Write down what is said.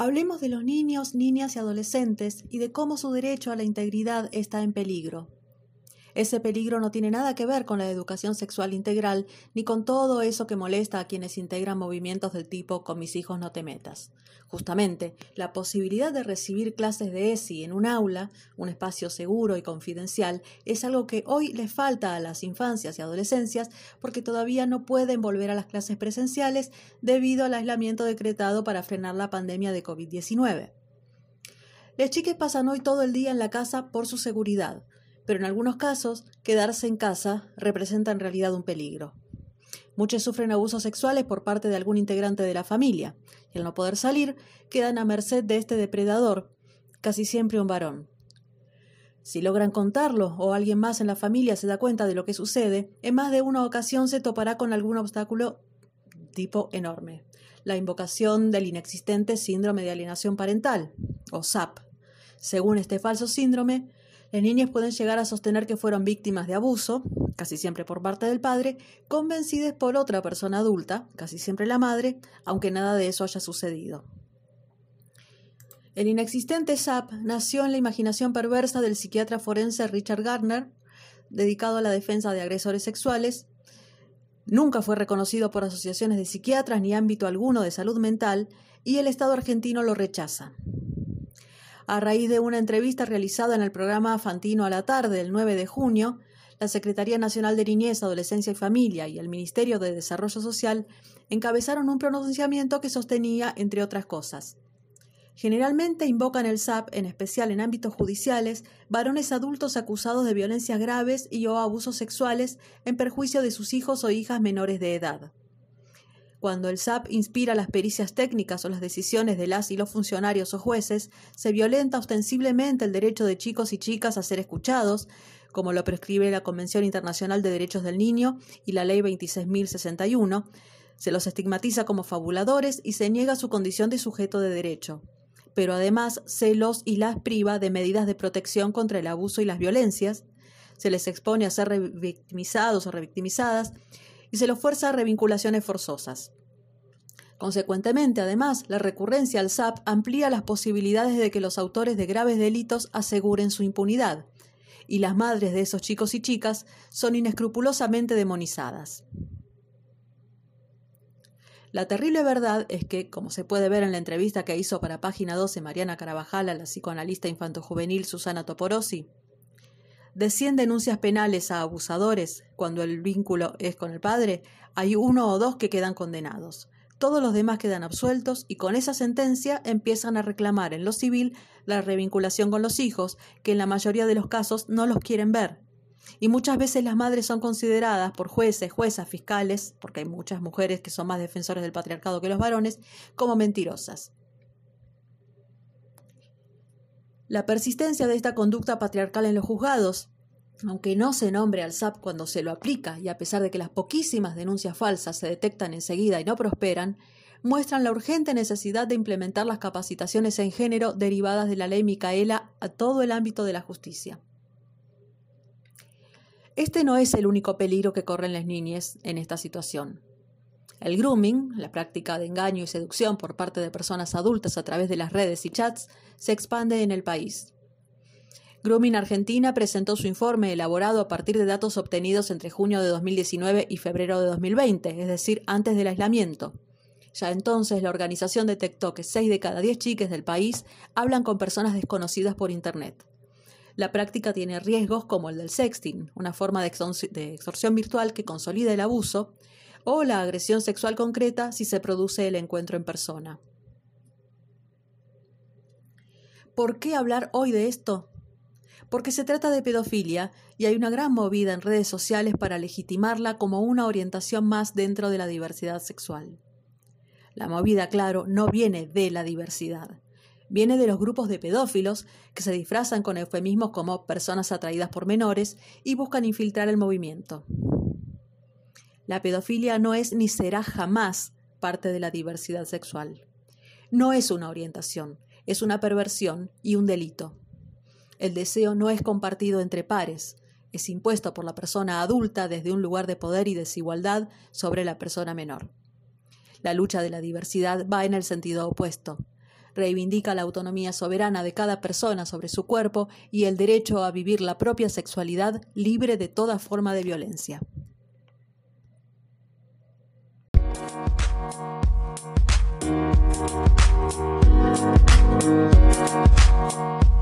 Hablemos de los niños, niñas y adolescentes y de cómo su derecho a la integridad está en peligro. Ese peligro no tiene nada que ver con la educación sexual integral ni con todo eso que molesta a quienes integran movimientos del tipo con mis hijos no te metas. Justamente, la posibilidad de recibir clases de ESI en un aula, un espacio seguro y confidencial, es algo que hoy les falta a las infancias y adolescencias porque todavía no pueden volver a las clases presenciales debido al aislamiento decretado para frenar la pandemia de COVID-19. Las chiques pasan hoy todo el día en la casa por su seguridad, pero en algunos casos quedarse en casa representa en realidad un peligro. Muchos sufren abusos sexuales por parte de algún integrante de la familia, y al no poder salir, quedan a merced de este depredador, casi siempre un varón. Si logran contarlo o alguien más en la familia se da cuenta de lo que sucede, en más de una ocasión se topará con algún obstáculo tipo enorme. La invocación del inexistente síndrome de alienación parental, o SAP. Según este falso síndrome, las niñas pueden llegar a sostener que fueron víctimas de abuso, casi siempre por parte del padre, convencidas por otra persona adulta, casi siempre la madre, aunque nada de eso haya sucedido. El inexistente SAP nació en la imaginación perversa del psiquiatra forense Richard Gardner, dedicado a la defensa de agresores sexuales. Nunca fue reconocido por asociaciones de psiquiatras ni ámbito alguno de salud mental, y el Estado argentino lo rechaza a raíz de una entrevista realizada en el programa Fantino a la tarde el 9 de junio, la Secretaría Nacional de Niñez, Adolescencia y Familia y el Ministerio de Desarrollo Social encabezaron un pronunciamiento que sostenía, entre otras cosas, Generalmente invocan el SAP, en especial en ámbitos judiciales, varones adultos acusados de violencias graves y o abusos sexuales en perjuicio de sus hijos o hijas menores de edad. Cuando el SAP inspira las pericias técnicas o las decisiones de las y los funcionarios o jueces, se violenta ostensiblemente el derecho de chicos y chicas a ser escuchados, como lo prescribe la Convención Internacional de Derechos del Niño y la Ley 26.061, se los estigmatiza como fabuladores y se niega su condición de sujeto de derecho. Pero además se los y las priva de medidas de protección contra el abuso y las violencias, se les expone a ser revictimizados o revictimizadas y se los fuerza a revinculaciones forzosas. Consecuentemente, además, la recurrencia al SAP amplía las posibilidades de que los autores de graves delitos aseguren su impunidad, y las madres de esos chicos y chicas son inescrupulosamente demonizadas. La terrible verdad es que, como se puede ver en la entrevista que hizo para página 12 Mariana Carabajal a la psicoanalista infantojuvenil Susana Toporosi, de 100 denuncias penales a abusadores, cuando el vínculo es con el padre, hay uno o dos que quedan condenados. Todos los demás quedan absueltos y con esa sentencia empiezan a reclamar en lo civil la revinculación con los hijos, que en la mayoría de los casos no los quieren ver. Y muchas veces las madres son consideradas por jueces, juezas, fiscales, porque hay muchas mujeres que son más defensores del patriarcado que los varones, como mentirosas. La persistencia de esta conducta patriarcal en los juzgados, aunque no se nombre al SAP cuando se lo aplica y a pesar de que las poquísimas denuncias falsas se detectan enseguida y no prosperan, muestran la urgente necesidad de implementar las capacitaciones en género derivadas de la ley Micaela a todo el ámbito de la justicia. Este no es el único peligro que corren las niñas en esta situación. El grooming, la práctica de engaño y seducción por parte de personas adultas a través de las redes y chats, se expande en el país. Grooming Argentina presentó su informe elaborado a partir de datos obtenidos entre junio de 2019 y febrero de 2020, es decir, antes del aislamiento. Ya entonces la organización detectó que 6 de cada 10 chiques del país hablan con personas desconocidas por Internet. La práctica tiene riesgos como el del sexting, una forma de, extorsión virtual que consolida el abuso, o la agresión sexual concreta si se produce el encuentro en persona. ¿Por qué hablar hoy de esto? Porque se trata de pedofilia y hay una gran movida en redes sociales para legitimarla como una orientación más dentro de la diversidad sexual. La movida, claro, no viene de la diversidad. Viene de los grupos de pedófilos que se disfrazan con eufemismos como personas atraídas por menores y buscan infiltrar el movimiento. La pedofilia no es ni será jamás parte de la diversidad sexual. No es una orientación, es una perversión y un delito. El deseo no es compartido entre pares, es impuesto por la persona adulta desde un lugar de poder y desigualdad sobre la persona menor. La lucha de la diversidad va en el sentido opuesto. reivindica la autonomía soberana de cada persona sobre su cuerpo y el derecho a vivir la propia sexualidad libre de toda forma de violencia. Thank you.